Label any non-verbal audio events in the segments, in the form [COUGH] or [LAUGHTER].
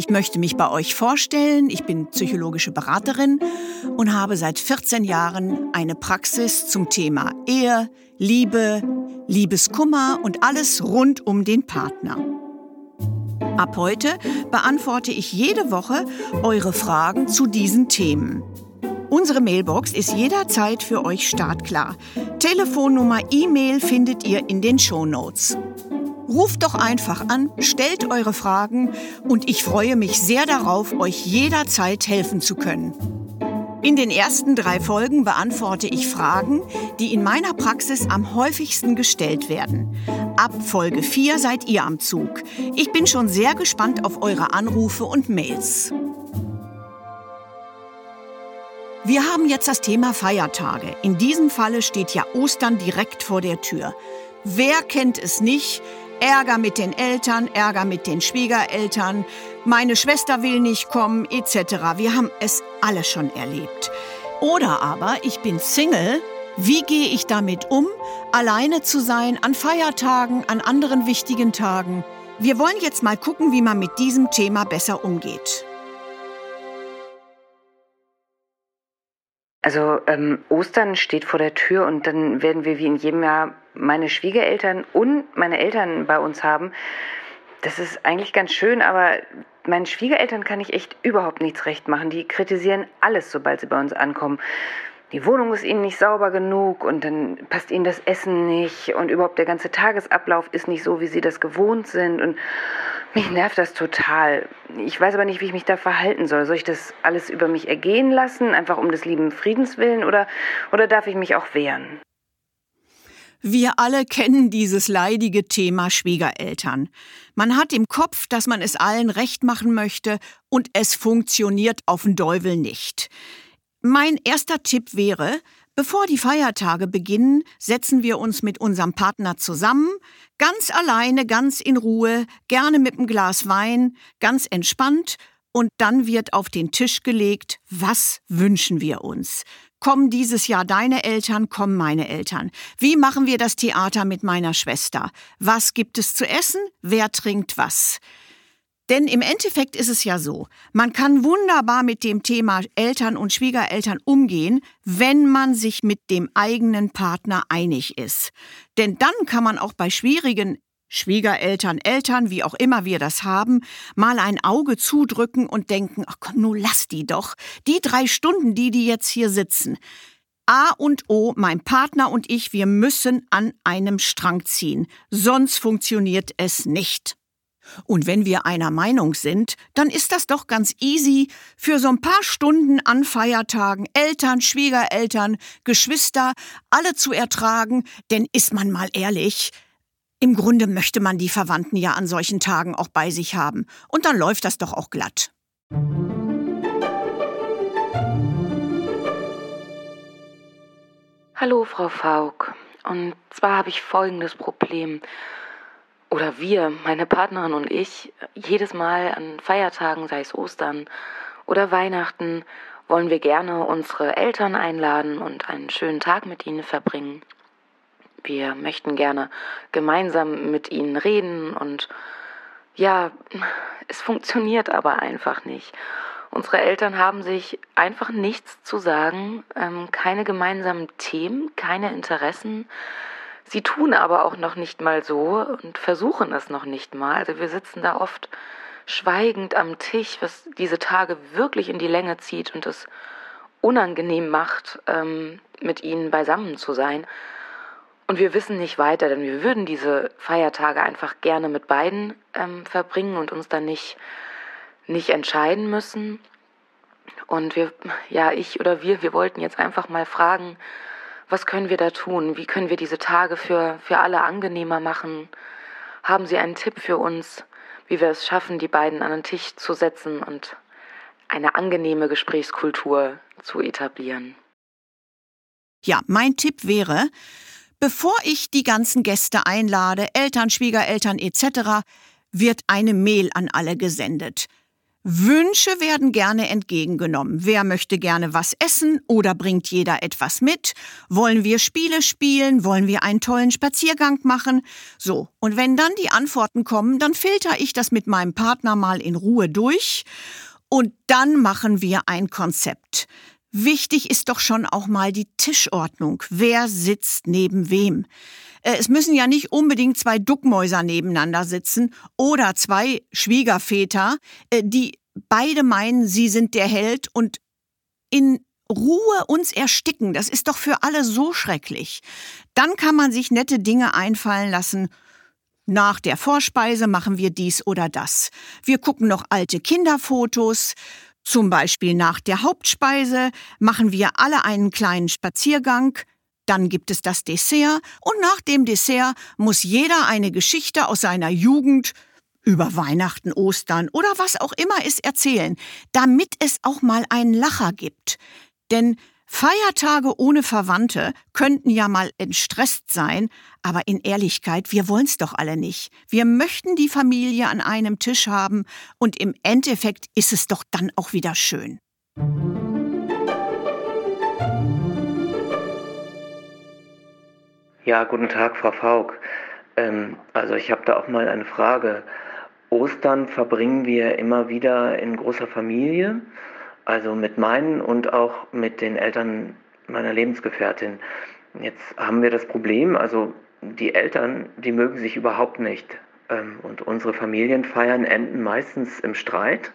Ich möchte mich bei euch vorstellen. Ich bin psychologische Beraterin und habe seit 14 Jahren eine Praxis zum Thema Ehe, Liebe, Liebeskummer und alles rund um den Partner. Ab heute beantworte ich jede Woche eure Fragen zu diesen Themen. Unsere Mailbox ist jederzeit für euch startklar. Telefonnummer, E-Mail findet ihr in den Show Notes. Ruft doch einfach an, stellt eure Fragen und ich freue mich sehr darauf, euch jederzeit helfen zu können. In den ersten drei Folgen beantworte ich Fragen, die in meiner Praxis am häufigsten gestellt werden. Ab Folge 4 seid ihr am Zug. Ich bin schon sehr gespannt auf eure Anrufe und Mails. Wir haben jetzt das Thema Feiertage. In diesem Falle steht ja Ostern direkt vor der Tür. Wer kennt es nicht? Ärger mit den Eltern, Ärger mit den Schwiegereltern, meine Schwester will nicht kommen, etc. Wir haben es alle schon erlebt. Oder aber ich bin Single, wie gehe ich damit um, alleine zu sein an Feiertagen, an anderen wichtigen Tagen? Wir wollen jetzt mal gucken, wie man mit diesem Thema besser umgeht. Also ähm, Ostern steht vor der Tür und dann werden wir wie in jedem Jahr meine Schwiegereltern und meine Eltern bei uns haben. Das ist eigentlich ganz schön, aber meinen Schwiegereltern kann ich echt überhaupt nichts recht machen. Die kritisieren alles, sobald sie bei uns ankommen. Die Wohnung ist ihnen nicht sauber genug und dann passt ihnen das Essen nicht und überhaupt der ganze Tagesablauf ist nicht so, wie sie das gewohnt sind und mich nervt das total. Ich weiß aber nicht, wie ich mich da verhalten soll. Soll ich das alles über mich ergehen lassen, einfach um des lieben Friedens willen, oder, oder darf ich mich auch wehren? Wir alle kennen dieses leidige Thema Schwiegereltern. Man hat im Kopf, dass man es allen recht machen möchte, und es funktioniert auf den Teufel nicht. Mein erster Tipp wäre, Bevor die Feiertage beginnen, setzen wir uns mit unserem Partner zusammen, ganz alleine, ganz in Ruhe, gerne mit einem Glas Wein, ganz entspannt, und dann wird auf den Tisch gelegt, was wünschen wir uns? Kommen dieses Jahr deine Eltern, kommen meine Eltern. Wie machen wir das Theater mit meiner Schwester? Was gibt es zu essen? Wer trinkt was? Denn im Endeffekt ist es ja so, man kann wunderbar mit dem Thema Eltern und Schwiegereltern umgehen, wenn man sich mit dem eigenen Partner einig ist. Denn dann kann man auch bei schwierigen Schwiegereltern, Eltern, wie auch immer wir das haben, mal ein Auge zudrücken und denken, ach komm, nun lass die doch. Die drei Stunden, die die jetzt hier sitzen. A und O, mein Partner und ich, wir müssen an einem Strang ziehen. Sonst funktioniert es nicht. Und wenn wir einer Meinung sind, dann ist das doch ganz easy, für so ein paar Stunden an Feiertagen Eltern, Schwiegereltern, Geschwister, alle zu ertragen, denn ist man mal ehrlich, im Grunde möchte man die Verwandten ja an solchen Tagen auch bei sich haben, und dann läuft das doch auch glatt. Hallo, Frau Faulk. Und zwar habe ich folgendes Problem oder wir, meine Partnerin und ich, jedes Mal an Feiertagen, sei es Ostern oder Weihnachten, wollen wir gerne unsere Eltern einladen und einen schönen Tag mit ihnen verbringen. Wir möchten gerne gemeinsam mit ihnen reden und ja, es funktioniert aber einfach nicht. Unsere Eltern haben sich einfach nichts zu sagen, ähm, keine gemeinsamen Themen, keine Interessen. Sie tun aber auch noch nicht mal so und versuchen es noch nicht mal. Also wir sitzen da oft schweigend am Tisch, was diese Tage wirklich in die Länge zieht und es unangenehm macht, ähm, mit ihnen beisammen zu sein. Und wir wissen nicht weiter, denn wir würden diese Feiertage einfach gerne mit beiden ähm, verbringen und uns dann nicht, nicht entscheiden müssen. Und wir, ja, ich oder wir, wir wollten jetzt einfach mal fragen, was können wir da tun? Wie können wir diese Tage für, für alle angenehmer machen? Haben Sie einen Tipp für uns, wie wir es schaffen, die beiden an den Tisch zu setzen und eine angenehme Gesprächskultur zu etablieren. Ja, mein Tipp wäre, bevor ich die ganzen Gäste einlade, Eltern, Schwiegereltern etc., wird eine Mail an alle gesendet. Wünsche werden gerne entgegengenommen. Wer möchte gerne was essen oder bringt jeder etwas mit? Wollen wir Spiele spielen? Wollen wir einen tollen Spaziergang machen? So, und wenn dann die Antworten kommen, dann filter ich das mit meinem Partner mal in Ruhe durch und dann machen wir ein Konzept. Wichtig ist doch schon auch mal die Tischordnung. Wer sitzt neben wem? Äh, es müssen ja nicht unbedingt zwei Duckmäuser nebeneinander sitzen oder zwei Schwiegerväter, äh, die beide meinen, sie sind der Held und in Ruhe uns ersticken. Das ist doch für alle so schrecklich. Dann kann man sich nette Dinge einfallen lassen. Nach der Vorspeise machen wir dies oder das. Wir gucken noch alte Kinderfotos. Zum Beispiel nach der Hauptspeise machen wir alle einen kleinen Spaziergang. Dann gibt es das Dessert und nach dem Dessert muss jeder eine Geschichte aus seiner Jugend über Weihnachten, Ostern oder was auch immer ist erzählen, damit es auch mal einen Lacher gibt. Denn Feiertage ohne Verwandte könnten ja mal entstresst sein, aber in Ehrlichkeit, wir wollen's doch alle nicht. Wir möchten die Familie an einem Tisch haben und im Endeffekt ist es doch dann auch wieder schön. Ja, guten Tag, Frau Faulk. Ähm, also ich habe da auch mal eine Frage. Ostern verbringen wir immer wieder in großer Familie, also mit meinen und auch mit den Eltern meiner Lebensgefährtin. Jetzt haben wir das Problem, also die Eltern, die mögen sich überhaupt nicht. Ähm, und unsere Familienfeiern enden meistens im Streit.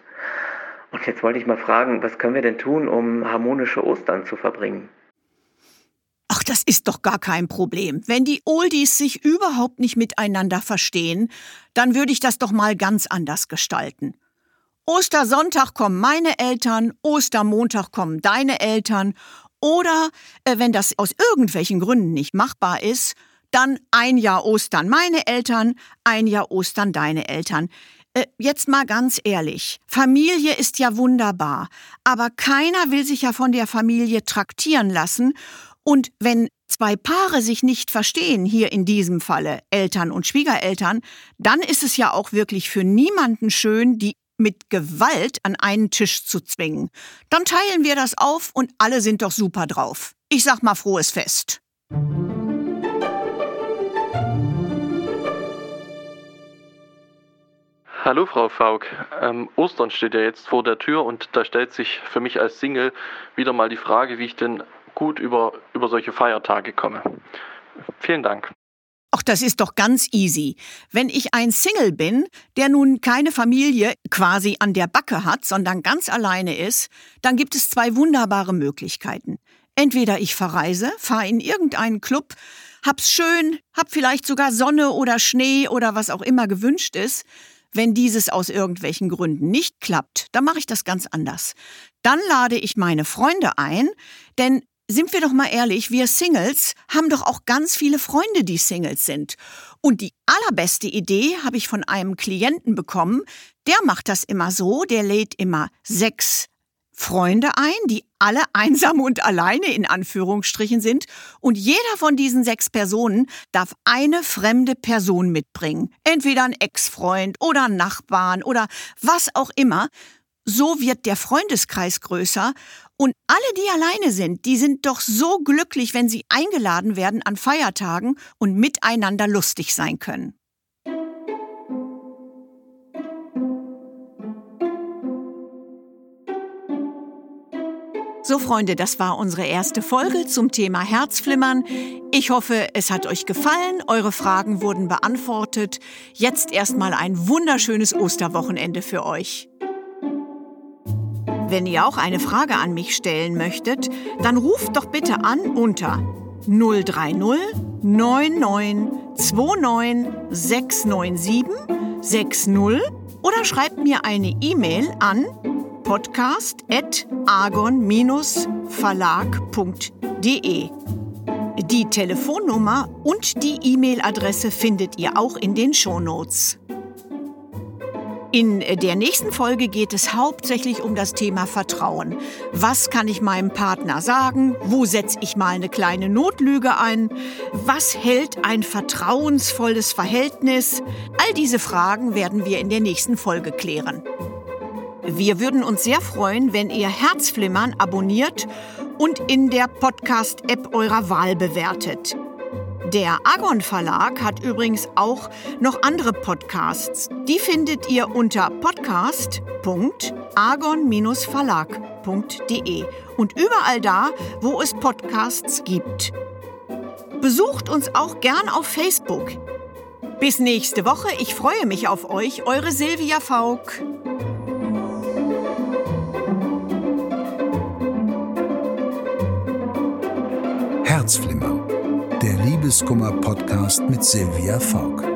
Und jetzt wollte ich mal fragen, was können wir denn tun, um harmonische Ostern zu verbringen? Ach, das ist doch gar kein Problem. Wenn die Oldies sich überhaupt nicht miteinander verstehen, dann würde ich das doch mal ganz anders gestalten. Ostersonntag kommen meine Eltern, Ostermontag kommen deine Eltern oder, äh, wenn das aus irgendwelchen Gründen nicht machbar ist, dann ein Jahr Ostern meine Eltern, ein Jahr Ostern deine Eltern. Äh, jetzt mal ganz ehrlich, Familie ist ja wunderbar, aber keiner will sich ja von der Familie traktieren lassen und wenn zwei Paare sich nicht verstehen, hier in diesem Falle Eltern und Schwiegereltern, dann ist es ja auch wirklich für niemanden schön, die mit Gewalt an einen Tisch zu zwingen. Dann teilen wir das auf und alle sind doch super drauf. Ich sag mal frohes Fest. Hallo Frau Faulk. Ähm, Ostern steht ja jetzt vor der Tür und da stellt sich für mich als Single wieder mal die Frage, wie ich denn gut über, über solche Feiertage komme. Vielen Dank. Ach, das ist doch ganz easy. Wenn ich ein Single bin, der nun keine Familie quasi an der Backe hat, sondern ganz alleine ist, dann gibt es zwei wunderbare Möglichkeiten. Entweder ich verreise, fahre in irgendeinen Club, hab's schön, hab vielleicht sogar Sonne oder Schnee oder was auch immer gewünscht ist. Wenn dieses aus irgendwelchen Gründen nicht klappt, dann mache ich das ganz anders. Dann lade ich meine Freunde ein, denn sind wir doch mal ehrlich, wir Singles haben doch auch ganz viele Freunde, die Singles sind. Und die allerbeste Idee habe ich von einem Klienten bekommen, der macht das immer so, der lädt immer sechs Freunde ein, die alle [LAUGHS] einsam und alleine in Anführungsstrichen sind, und jeder von diesen sechs Personen darf eine fremde Person mitbringen. Entweder ein Ex-Freund oder Nachbarn oder was auch immer. So wird der Freundeskreis größer und alle, die alleine sind, die sind doch so glücklich, wenn sie eingeladen werden an Feiertagen und miteinander lustig sein können. So, Freunde, das war unsere erste Folge zum Thema Herzflimmern. Ich hoffe, es hat euch gefallen. Eure Fragen wurden beantwortet. Jetzt erstmal ein wunderschönes Osterwochenende für euch. Wenn ihr auch eine Frage an mich stellen möchtet, dann ruft doch bitte an unter 030 99 29 697 60 oder schreibt mir eine E-Mail an podcast.argon-verlag.de. Die Telefonnummer und die E-Mail-Adresse findet ihr auch in den Shownotes. In der nächsten Folge geht es hauptsächlich um das Thema Vertrauen. Was kann ich meinem Partner sagen? Wo setze ich mal eine kleine Notlüge ein? Was hält ein vertrauensvolles Verhältnis? All diese Fragen werden wir in der nächsten Folge klären. Wir würden uns sehr freuen, wenn ihr Herzflimmern abonniert und in der Podcast-App eurer Wahl bewertet. Der Agon Verlag hat übrigens auch noch andere Podcasts. Die findet ihr unter podcast.agon-verlag.de und überall da, wo es Podcasts gibt. Besucht uns auch gern auf Facebook. Bis nächste Woche. Ich freue mich auf euch. Eure Silvia Faulk. Herzflimmer Liebeskummer-Podcast mit Silvia Faulk.